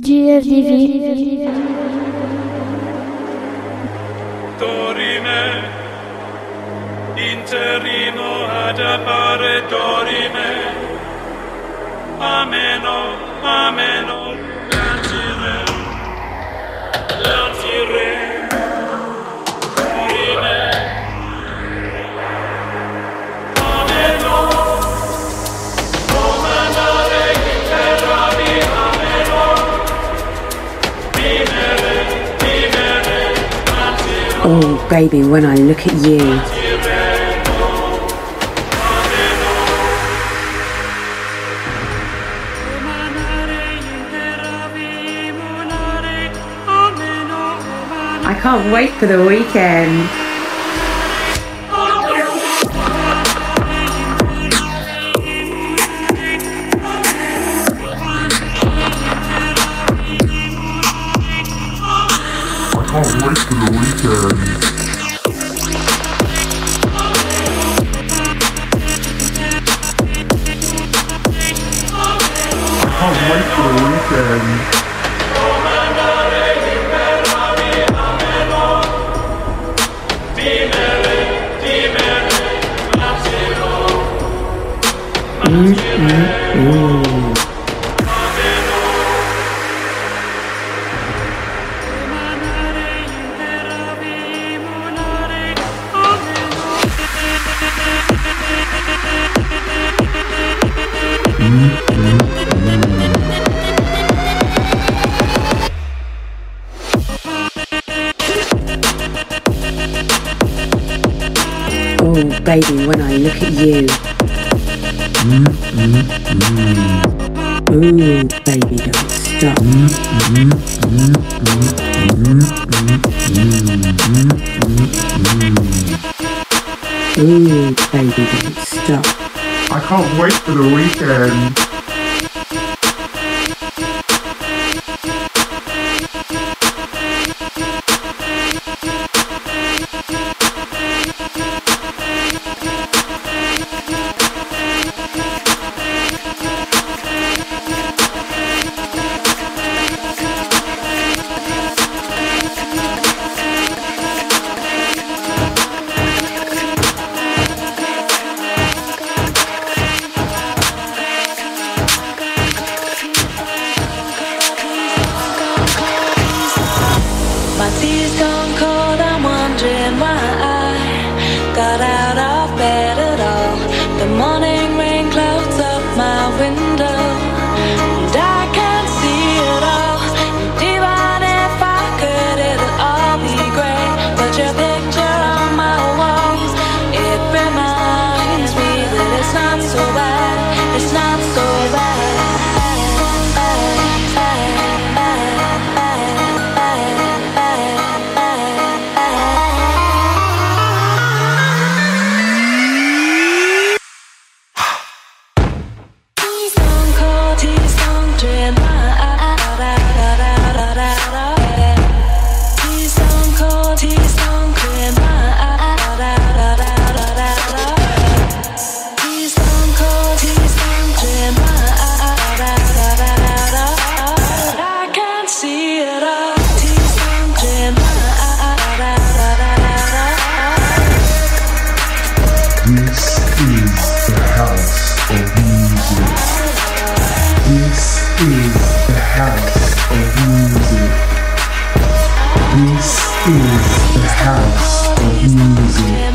TGRDV. Dorime, interino ad appare Dorime, ameno, ameno. Oh, baby, when I look at you. I can't wait for the weekend. baby, when I look at you. Ooh, baby, don't stop. Ooh, baby, don't stop. I can't wait for the weekend. house of music. This is the house of music.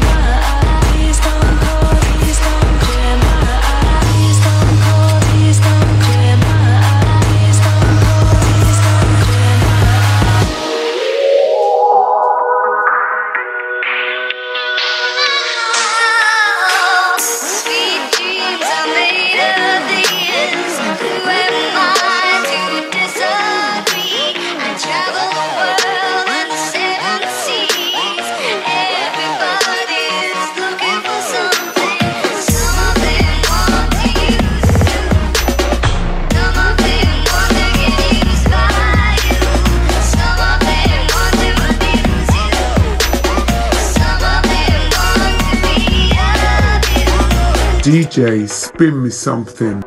DJ, spin me something.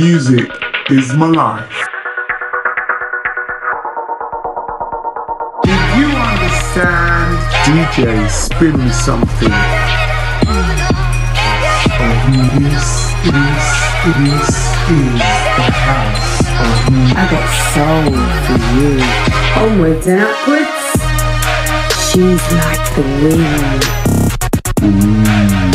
Music is my life. If you understand DJ spin something of this is this is the house of me. I got soul for you. Onwards and upwards. She's like the wind. Mm.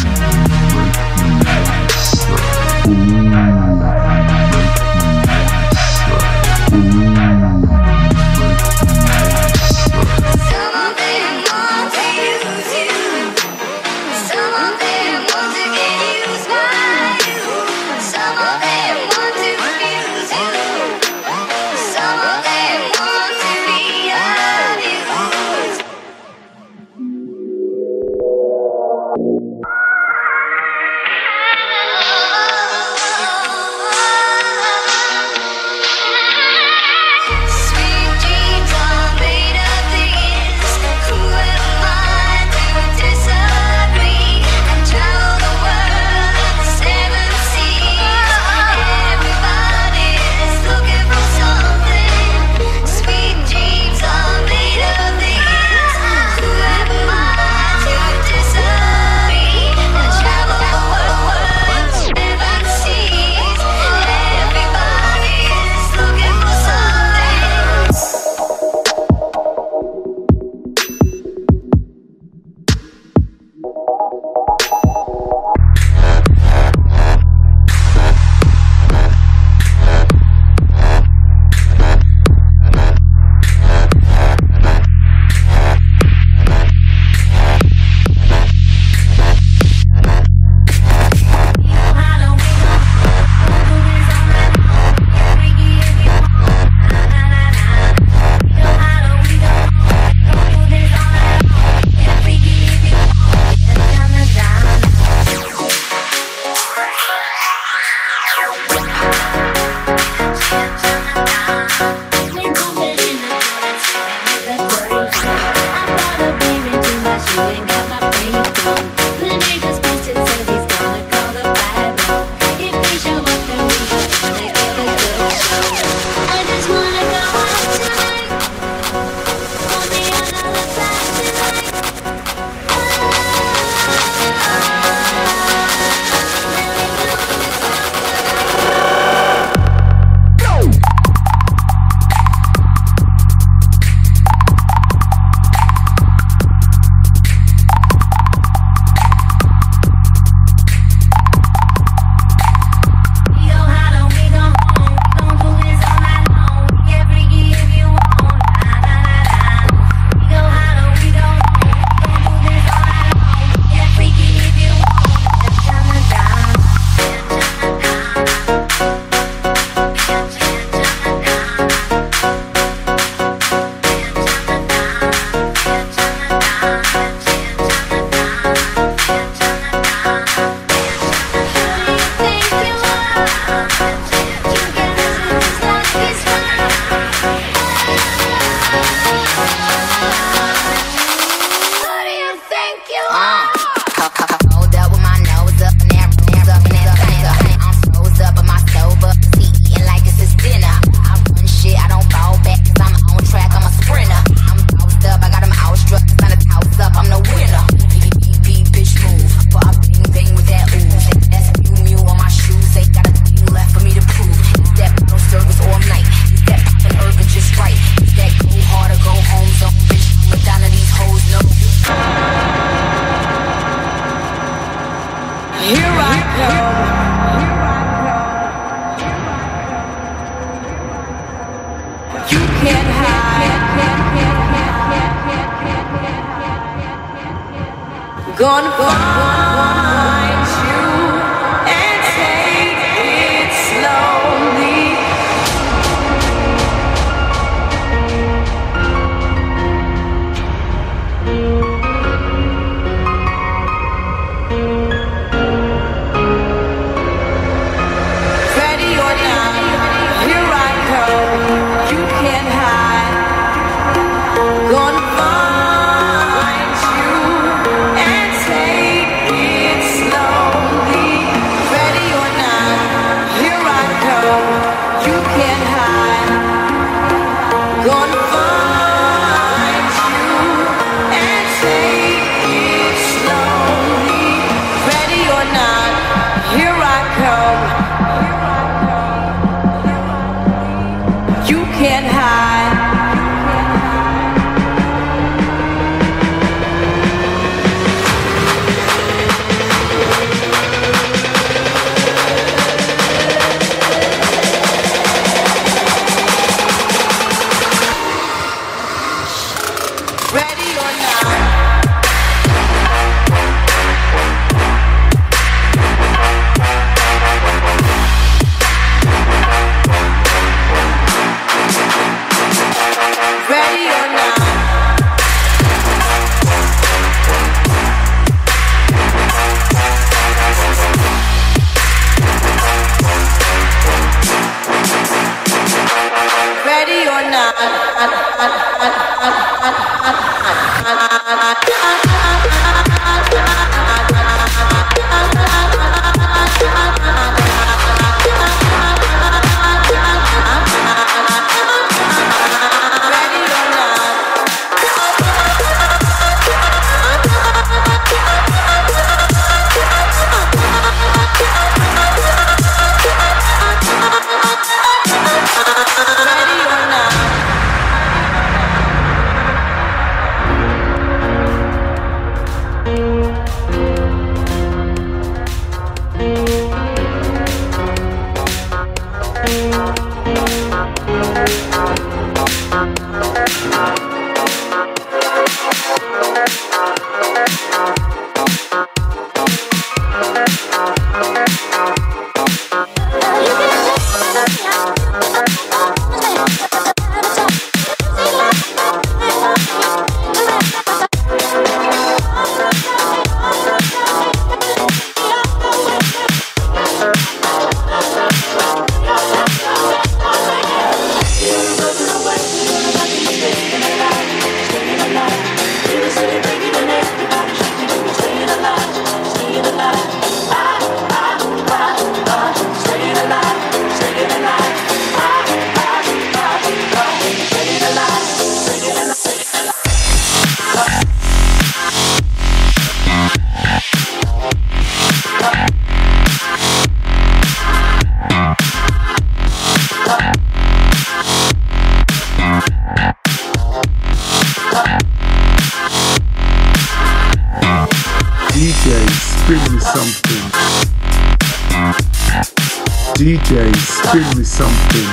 DJ, spin me something.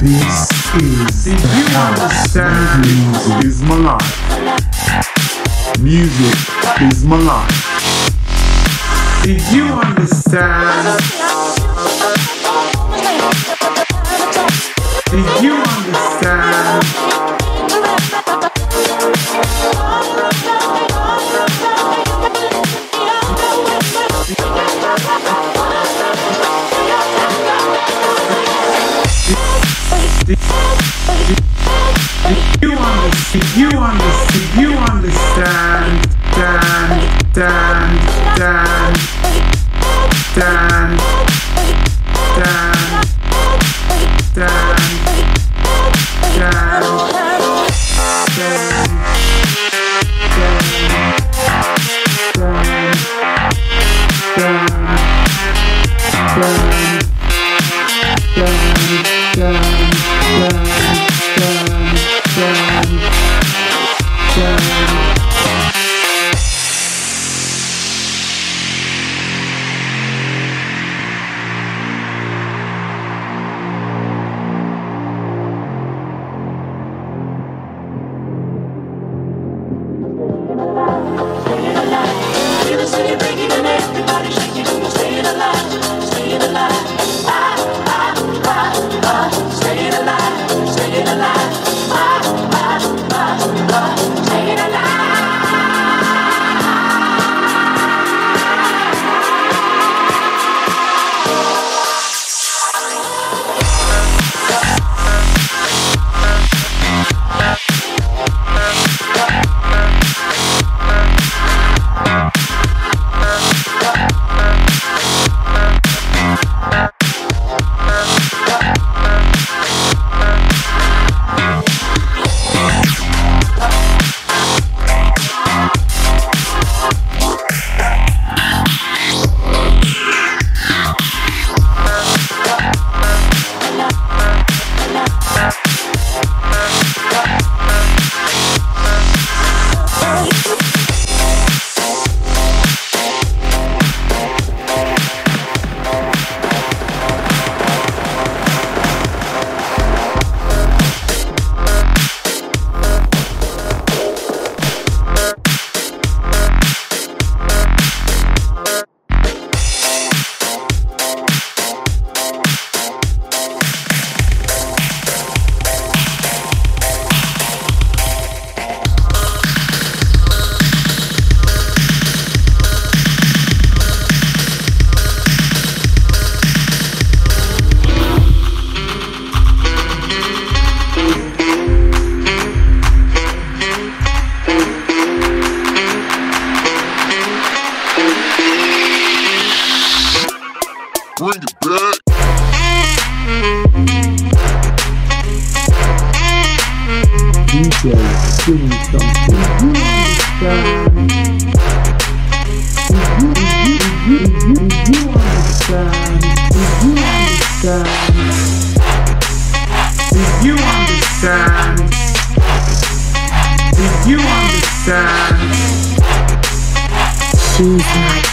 This is If you understand music is my life. Music is my life. Did you understand Did you understand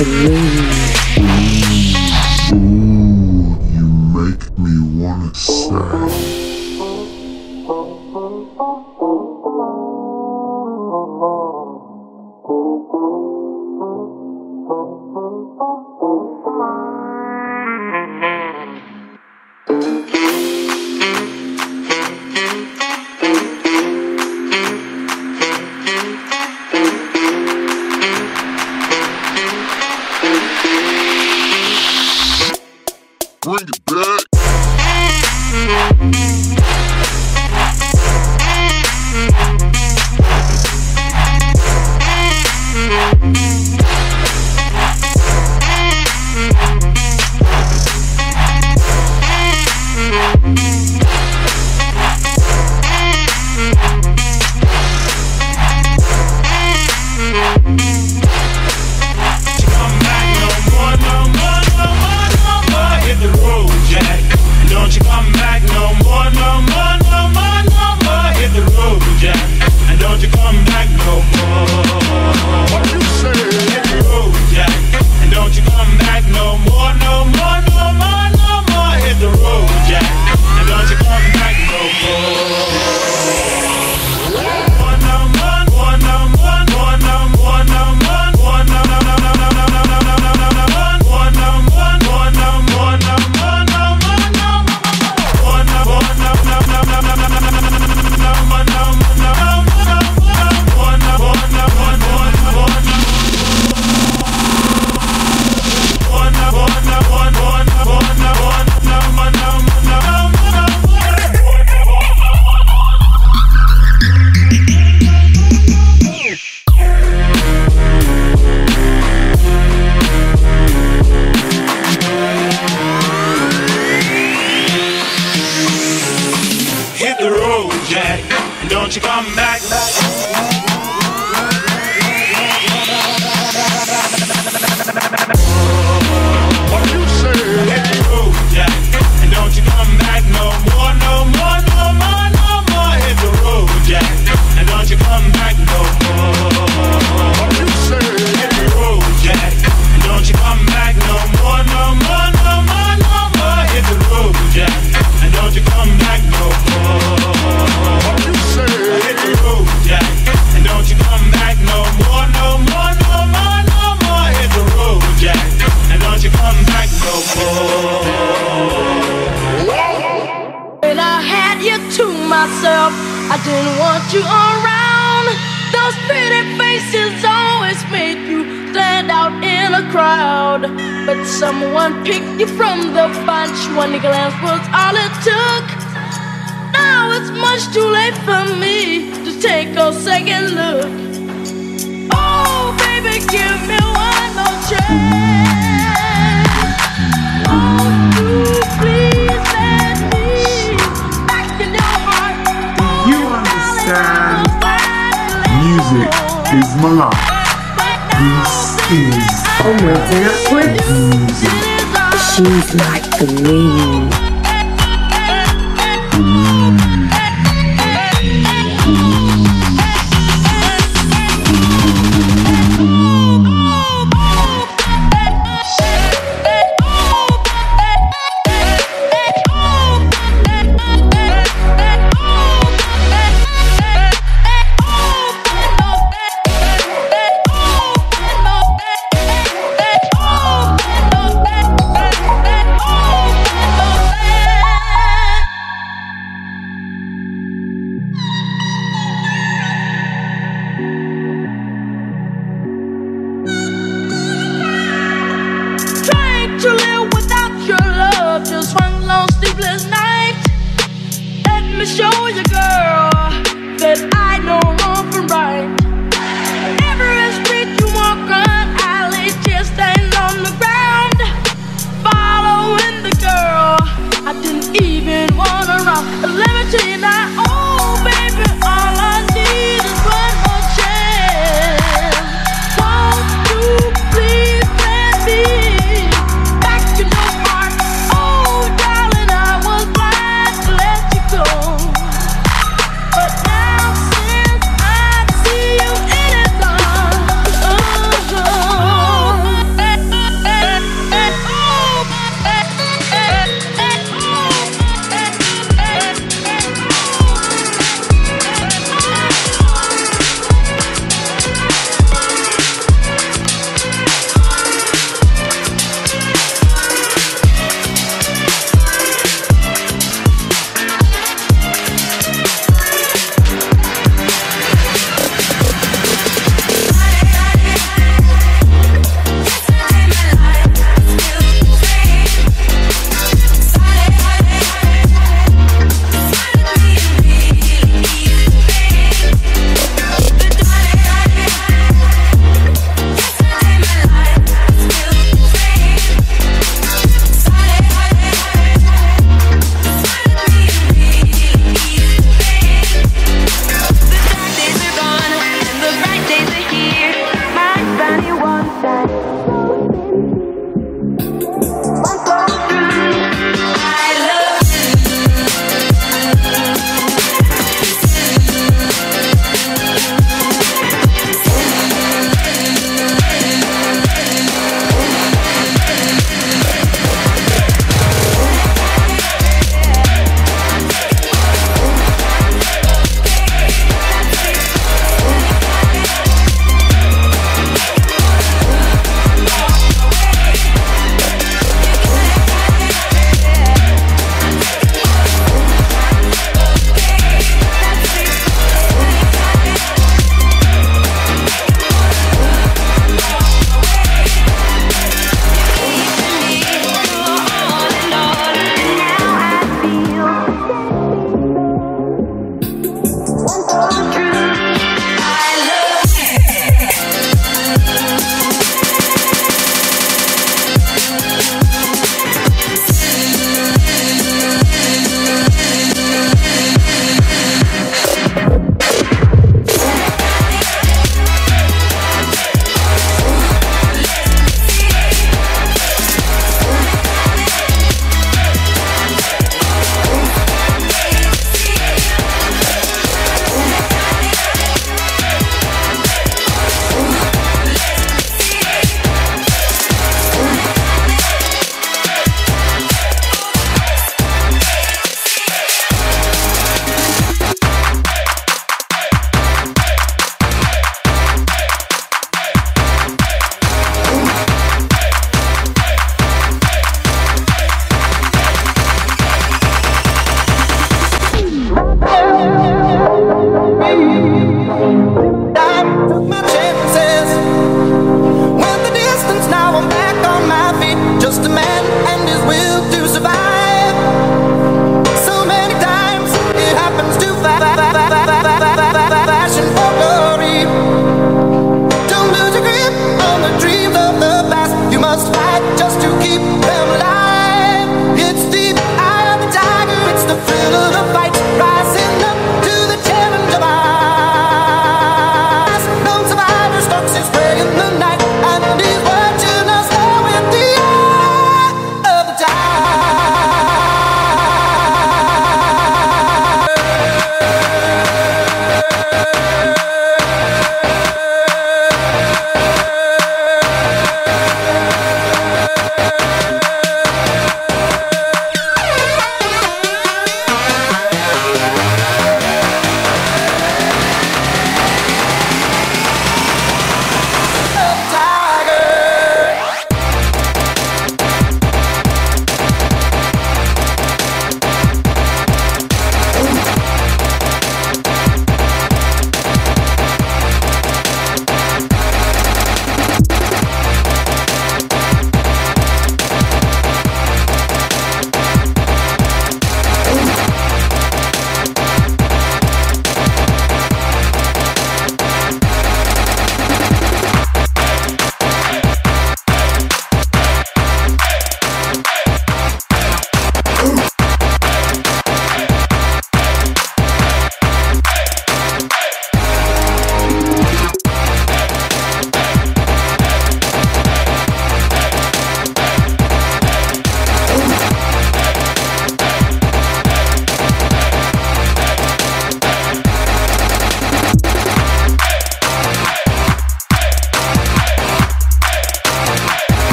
the new She's like the wind.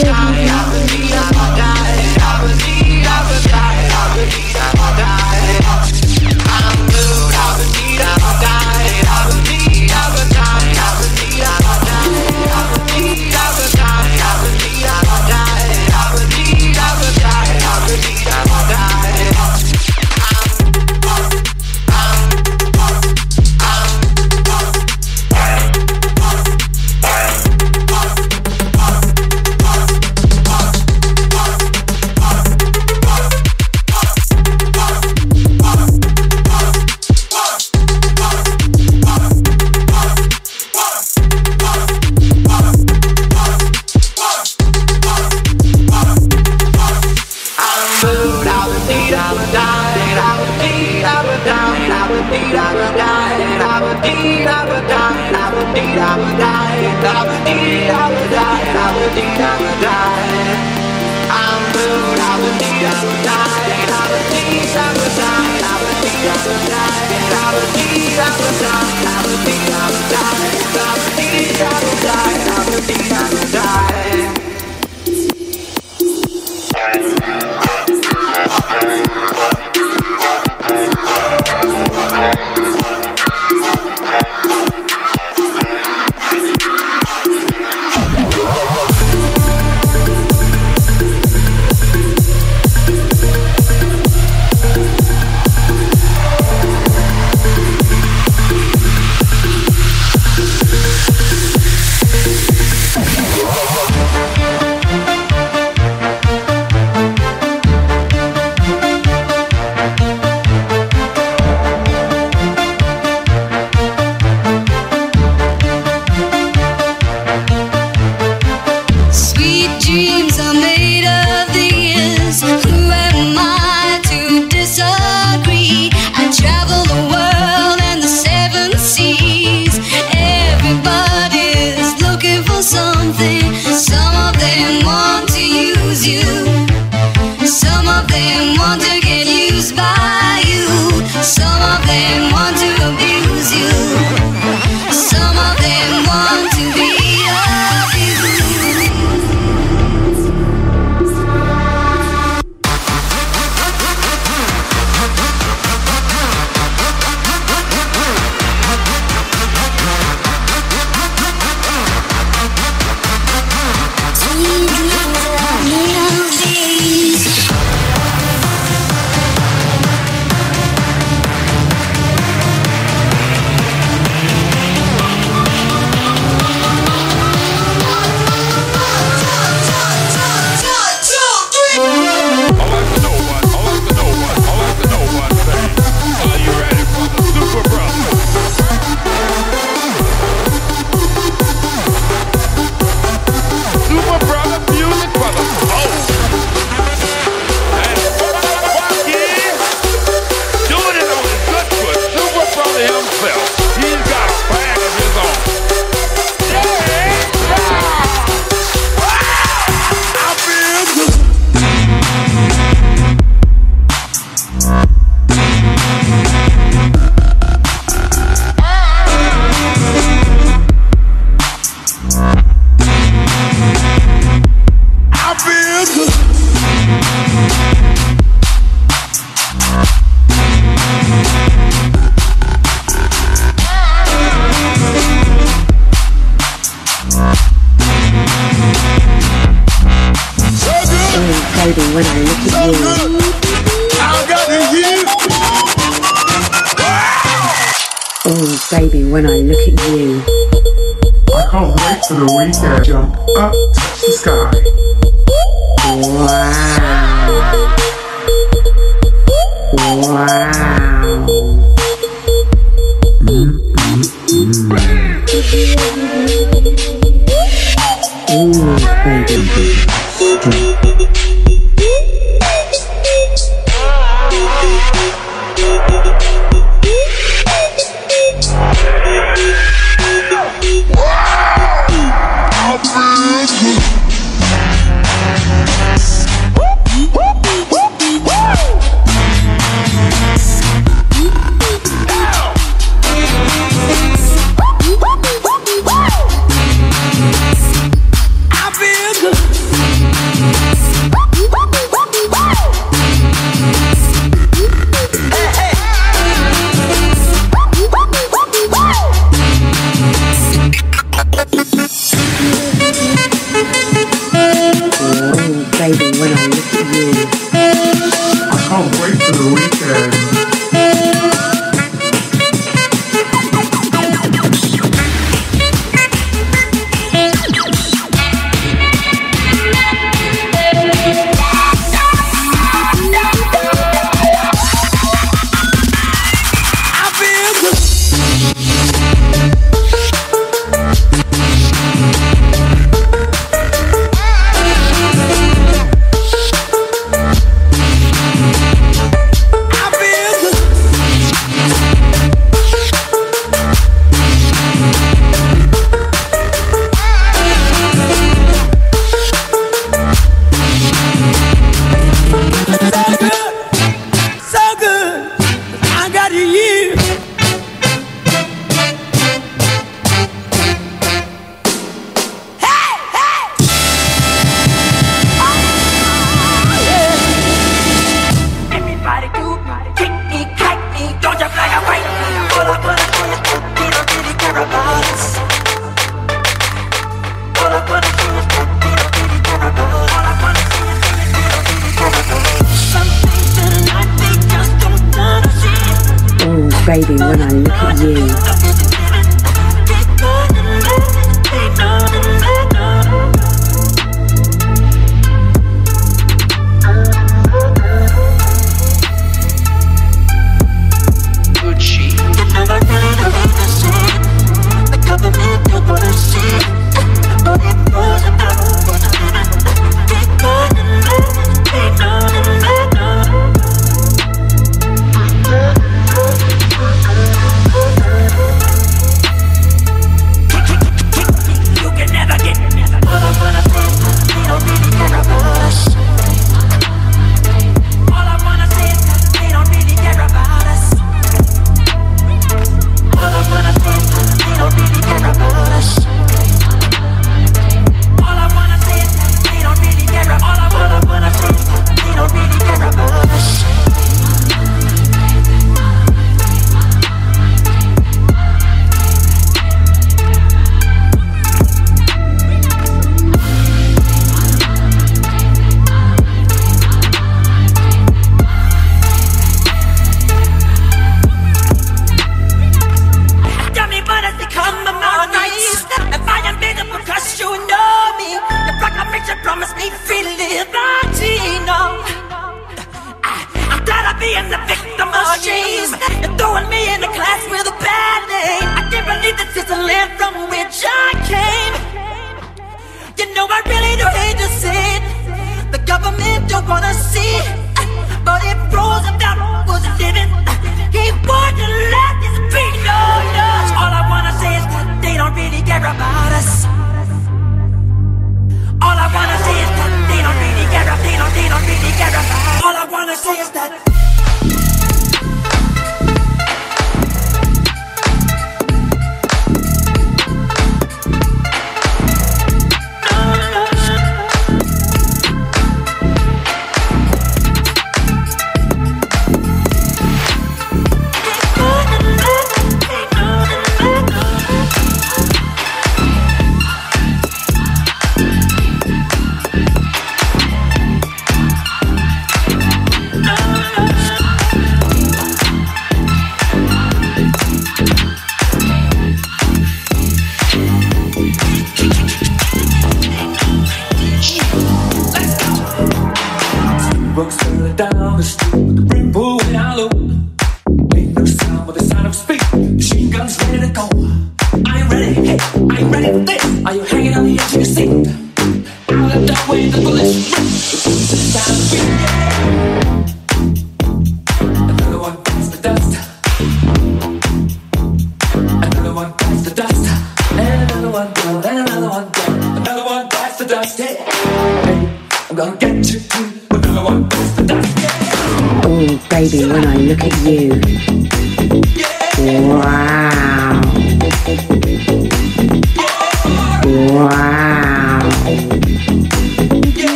I believe, I believe, I believe, I believe, I believe, I believe.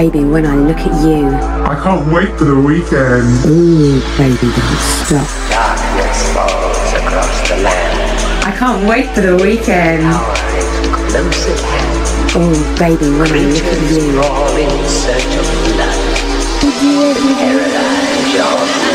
Baby, when I look at you. I can't wait for the weekend. Ooh, baby, don't stop. Darkness falls across the land. I can't wait for the weekend. Oh, baby, when I look at you. Roar in search of blood. Did you ever